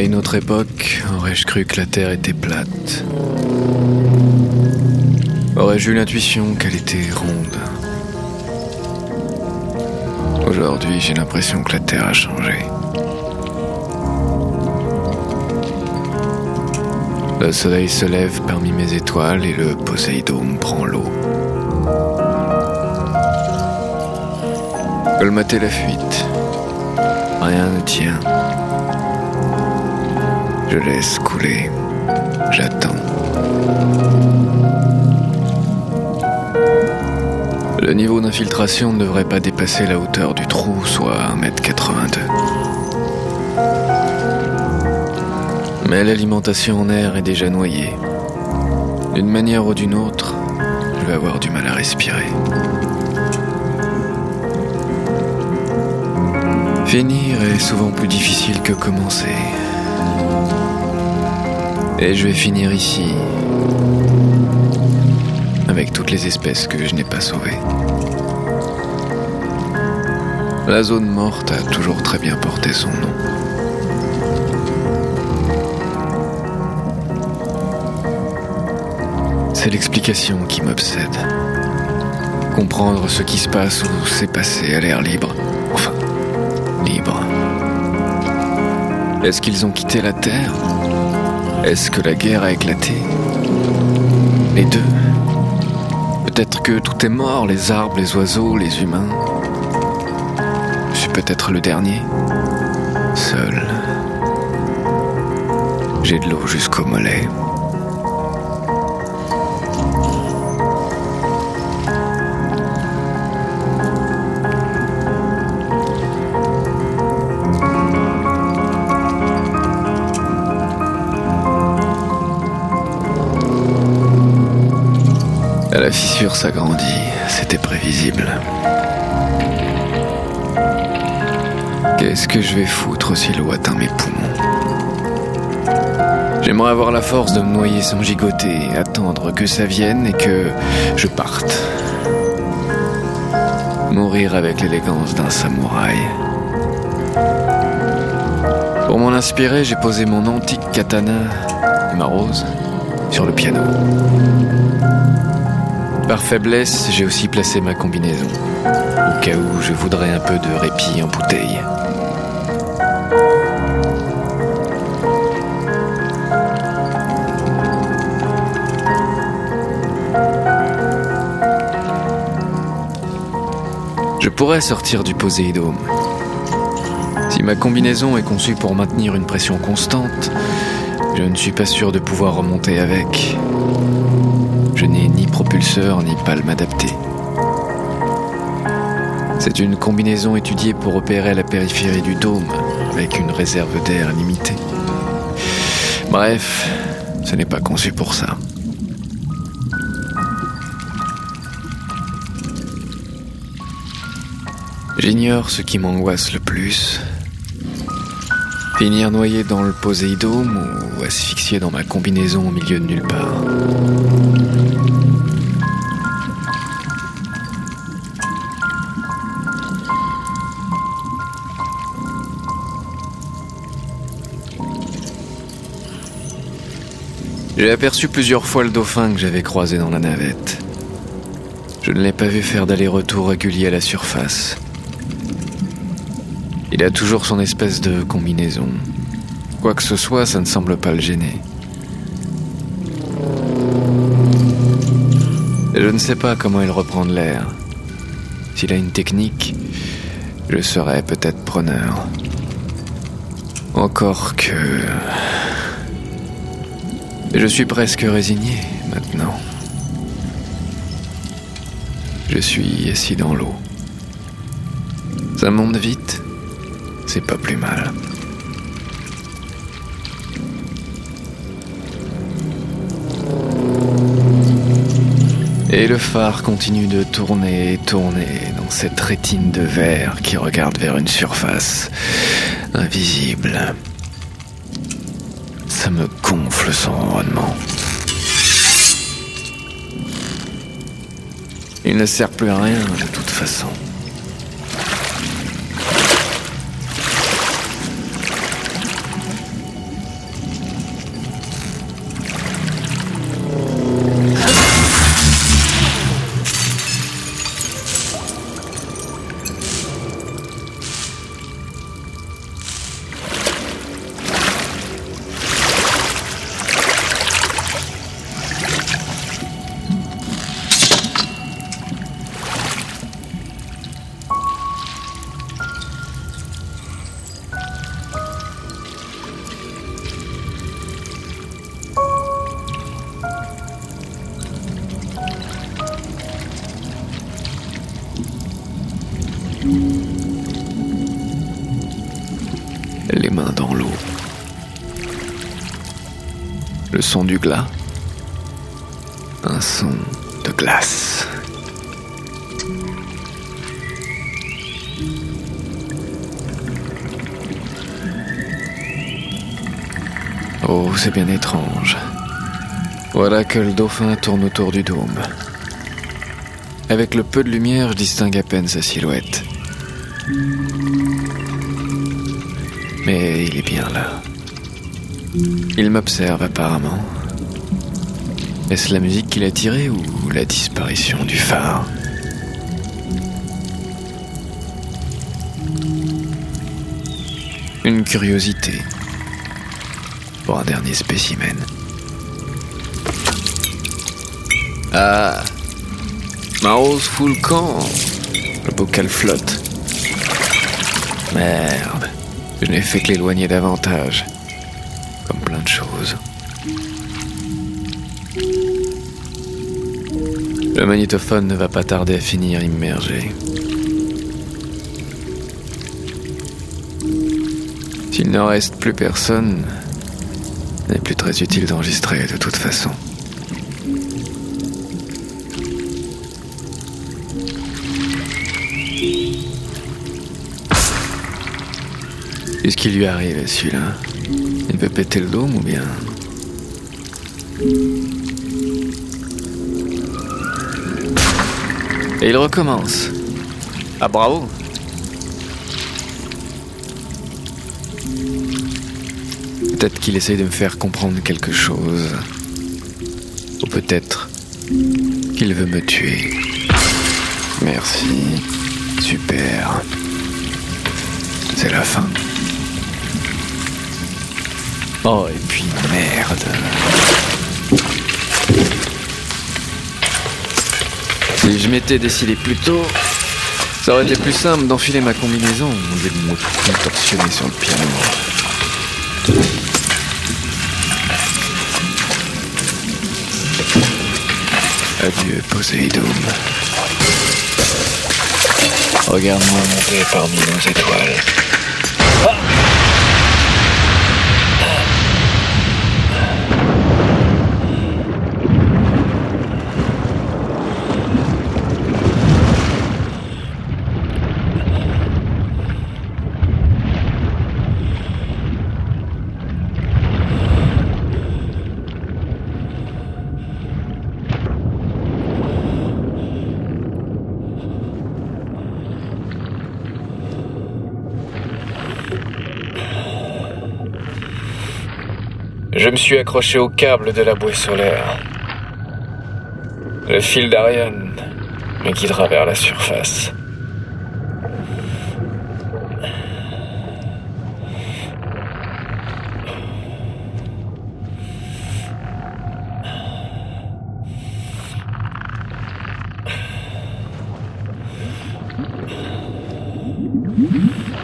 À une autre époque, aurais-je cru que la Terre était plate? Aurais-je eu l'intuition qu'elle était ronde? Aujourd'hui, j'ai l'impression que la Terre a changé. Le soleil se lève parmi mes étoiles et le Poséidon prend l'eau. Colmater la fuite. Rien ne tient. Je laisse couler. J'attends. Le niveau d'infiltration ne devrait pas dépasser la hauteur du trou, soit 1m82. Mais l'alimentation en air est déjà noyée. D'une manière ou d'une autre, je vais avoir du mal à respirer. Finir est souvent plus difficile que commencer. Et je vais finir ici, avec toutes les espèces que je n'ai pas sauvées. La zone morte a toujours très bien porté son nom. C'est l'explication qui m'obsède. Comprendre ce qui se passe ou s'est passé à l'air libre. Enfin, libre. Est-ce qu'ils ont quitté la Terre? Est-ce que la guerre a éclaté Les deux Peut-être que tout est mort, les arbres, les oiseaux, les humains. Je suis peut-être le dernier. Seul. J'ai de l'eau jusqu'au mollet. La fissure s'agrandit, c'était prévisible. Qu'est-ce que je vais foutre si l'eau atteint mes poumons? J'aimerais avoir la force de me noyer sans gigoter, attendre que ça vienne et que je parte. Mourir avec l'élégance d'un samouraï. Pour m'en inspirer, j'ai posé mon antique katana, ma rose, sur le piano. Par faiblesse, j'ai aussi placé ma combinaison, au cas où je voudrais un peu de répit en bouteille. Je pourrais sortir du Poséidome. Si ma combinaison est conçue pour maintenir une pression constante, je ne suis pas sûr de pouvoir remonter avec. Je n'ai ni propulseur ni palme adaptée. C'est une combinaison étudiée pour opérer à la périphérie du dôme, avec une réserve d'air limitée. Bref, ce n'est pas conçu pour ça. J'ignore ce qui m'angoisse le plus. Finir noyé dans le Poséidome ou asphyxié dans ma combinaison au milieu de nulle part. J'ai aperçu plusieurs fois le dauphin que j'avais croisé dans la navette. Je ne l'ai pas vu faire d'aller-retour régulier à la surface. Il a toujours son espèce de combinaison. Quoi que ce soit, ça ne semble pas le gêner. Je ne sais pas comment il reprend de l'air. S'il a une technique, je serais peut-être preneur. Encore que... Je suis presque résigné maintenant. Je suis assis dans l'eau. Ça monte vite, c'est pas plus mal. Et le phare continue de tourner et tourner dans cette rétine de verre qui regarde vers une surface invisible. Me gonfle son ronronnement. Il ne sert plus à rien de toute façon. dans l'eau. Le son du glas, un son de glace. Oh, c'est bien étrange. Voilà que le dauphin tourne autour du dôme. Avec le peu de lumière, je distingue à peine sa silhouette. Mais il est bien là. Il m'observe apparemment. Est-ce la musique qui l'a tiré ou la disparition du phare? Une curiosité pour un dernier spécimen. Ah Ma rose fout le camp Le bocal flotte. Merde. Je n'ai fait que l'éloigner davantage. Comme plein de choses. Le magnétophone ne va pas tarder à finir immergé. S'il ne reste plus personne, n'est plus très utile d'enregistrer de toute façon. Qu'est-ce qui lui arrive à celui-là Il peut péter le dôme ou bien Et il recommence. Ah bravo Peut-être qu'il essaye de me faire comprendre quelque chose. Ou peut-être qu'il veut me tuer. Merci. Super. C'est la fin. Oh, et puis merde. Si je m'étais décidé plus tôt, ça aurait été plus simple d'enfiler ma combinaison au lieu de me sur le piano. Adieu, Poséidon. Regarde-moi monter parmi nos étoiles. Je me suis accroché au câble de la bouée solaire. Le fil d'Ariane me guidera vers la surface.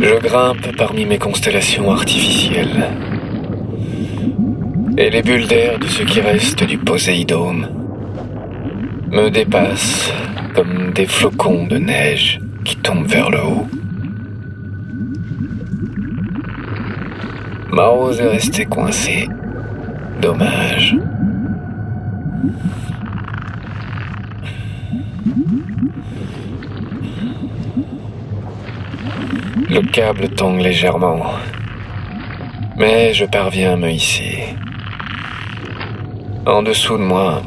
Je grimpe parmi mes constellations artificielles. Et les bulles d'air de ce qui reste du Poséidome me dépassent comme des flocons de neige qui tombent vers le haut. Ma rose est restée coincée. Dommage. Le câble tangue légèrement, mais je parviens à me hisser. En dessous de moi,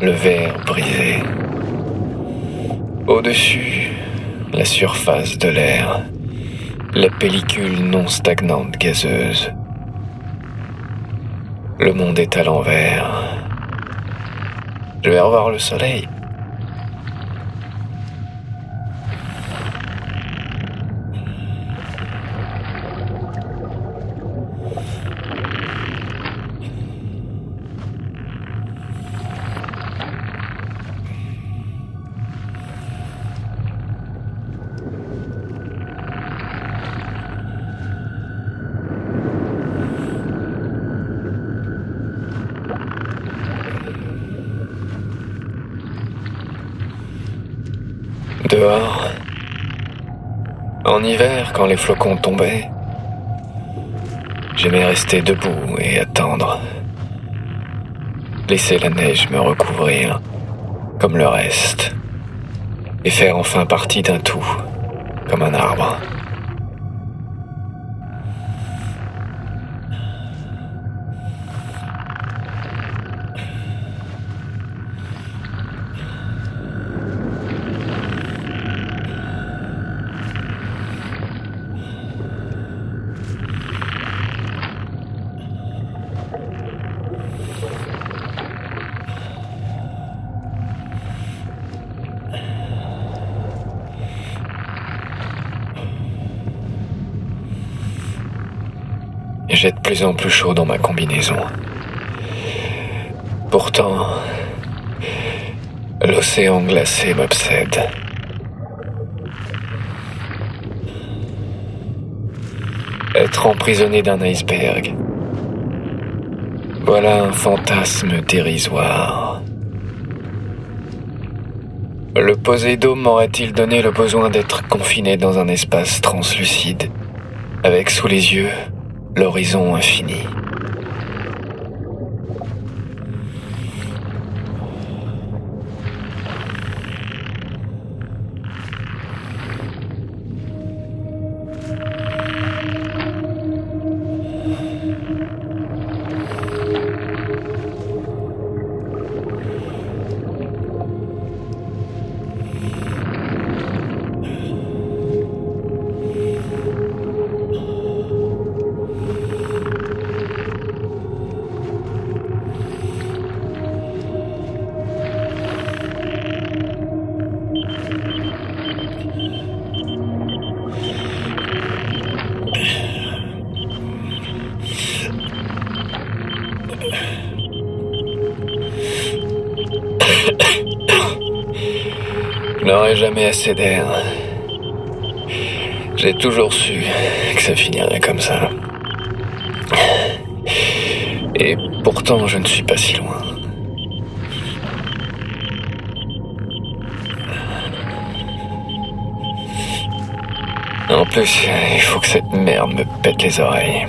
le verre brisé. Au-dessus, la surface de l'air, la pellicule non stagnante gazeuse. Le monde est à l'envers. Je vais revoir le soleil. Dehors, en hiver, quand les flocons tombaient, j'aimais rester debout et attendre. laisser la neige me recouvrir comme le reste et faire enfin partie d'un tout, comme un arbre. Plus en plus chaud dans ma combinaison. Pourtant, l'océan glacé m'obsède. Être emprisonné d'un iceberg. Voilà un fantasme dérisoire. Le Poséidon m'aurait-il donné le besoin d'être confiné dans un espace translucide, avec sous les yeux l'horizon infini. Jamais assez d'air. J'ai toujours su que ça finirait comme ça. Et pourtant, je ne suis pas si loin. En plus, il faut que cette merde me pète les oreilles.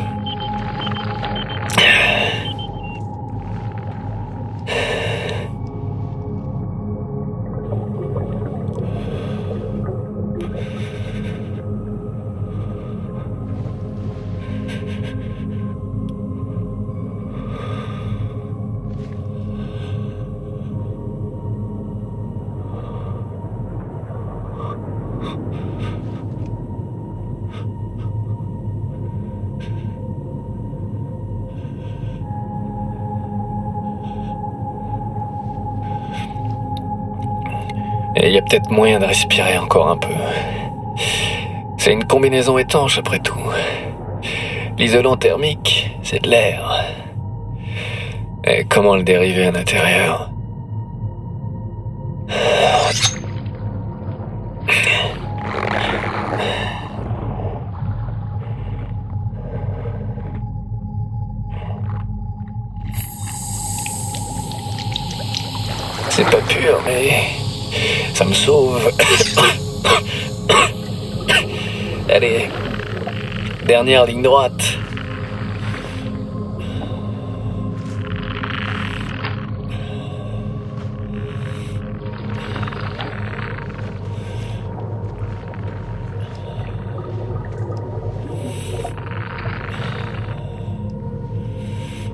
Et il y a peut-être moyen de respirer encore un peu. C'est une combinaison étanche après tout. L'isolant thermique, c'est de l'air. Et comment le dériver à l'intérieur? Dernière ligne droite.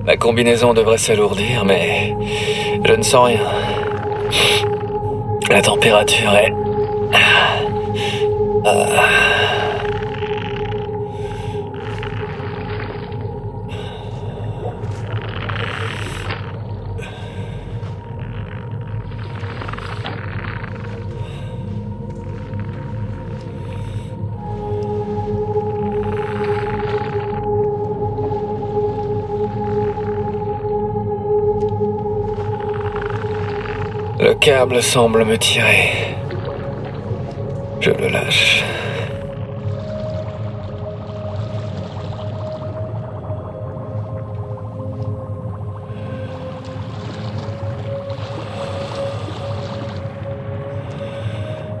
La combinaison devrait s'alourdir, mais je ne sens rien. La température est... Le câble semble me tirer. Je le lâche.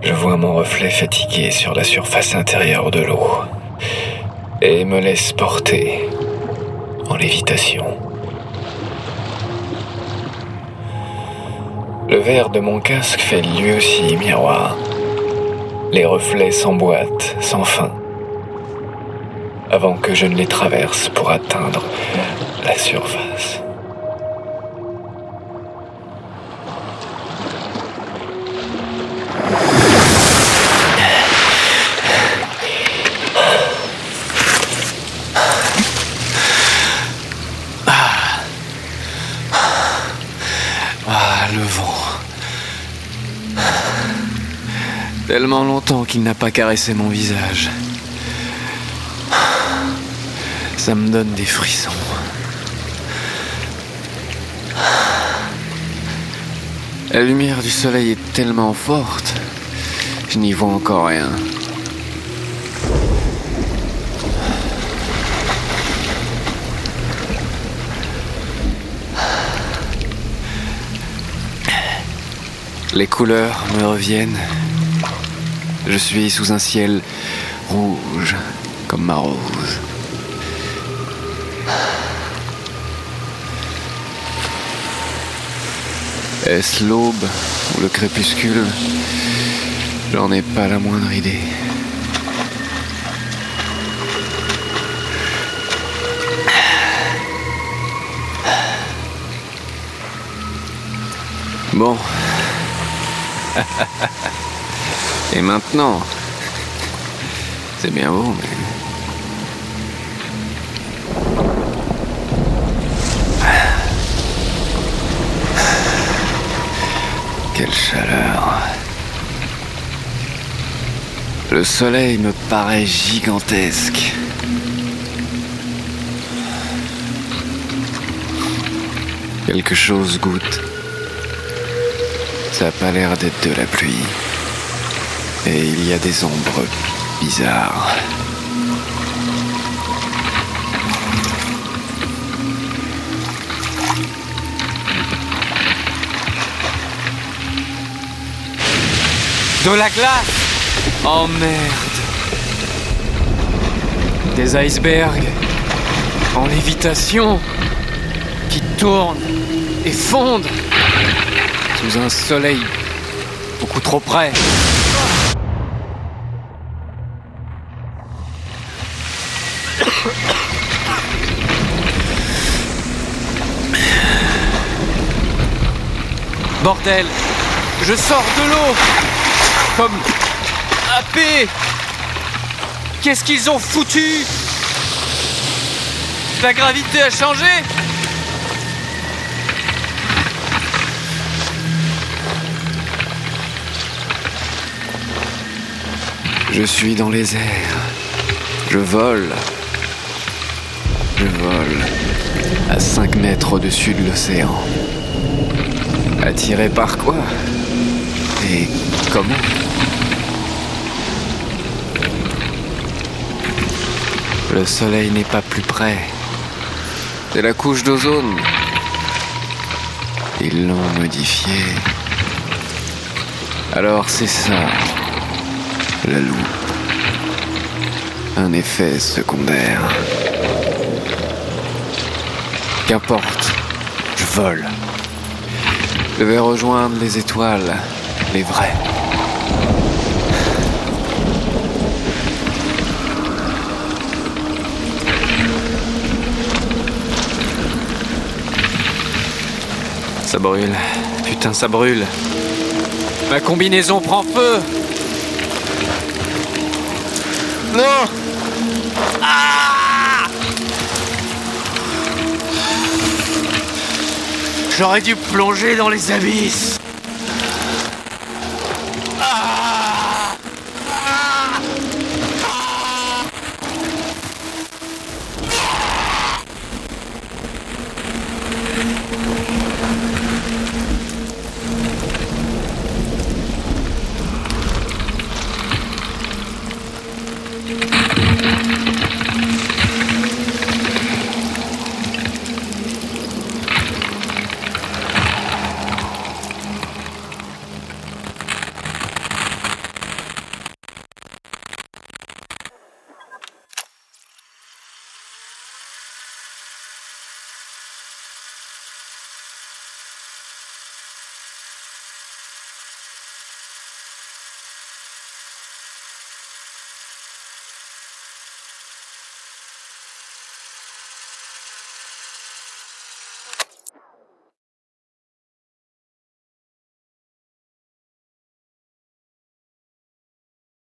Je vois mon reflet fatigué sur la surface intérieure de l'eau et me laisse porter en lévitation. Le verre de mon casque fait lui aussi miroir. Les reflets s'emboîtent sans fin avant que je ne les traverse pour atteindre la surface. Longtemps qu'il n'a pas caressé mon visage. Ça me donne des frissons. La lumière du soleil est tellement forte, je n'y vois encore rien. Les couleurs me reviennent. Je suis sous un ciel rouge comme ma rose. Est-ce l'aube ou le crépuscule? J'en ai pas la moindre idée. Bon. Et maintenant C'est bien beau, mais... Quelle chaleur. Le soleil me paraît gigantesque. Quelque chose goûte. Ça n'a pas l'air d'être de la pluie. Et il y a des ombres bizarres. De la glace Oh merde Des icebergs en lévitation qui tournent et fondent sous un soleil beaucoup trop près. Bordel Je sors de l'eau Comme happé Qu'est-ce qu'ils ont foutu? La gravité a changé Je suis dans les airs. Je vole. Je vole à 5 mètres au-dessus de l'océan. Attiré par quoi Et comment Le soleil n'est pas plus près. C'est la couche d'ozone. Ils l'ont modifié. Alors c'est ça, la loupe. Un effet secondaire. Qu'importe, je vole. Je vais rejoindre les étoiles, les vraies. Ça brûle. Putain, ça brûle. Ma combinaison prend feu Non J'aurais dû plonger dans les abysses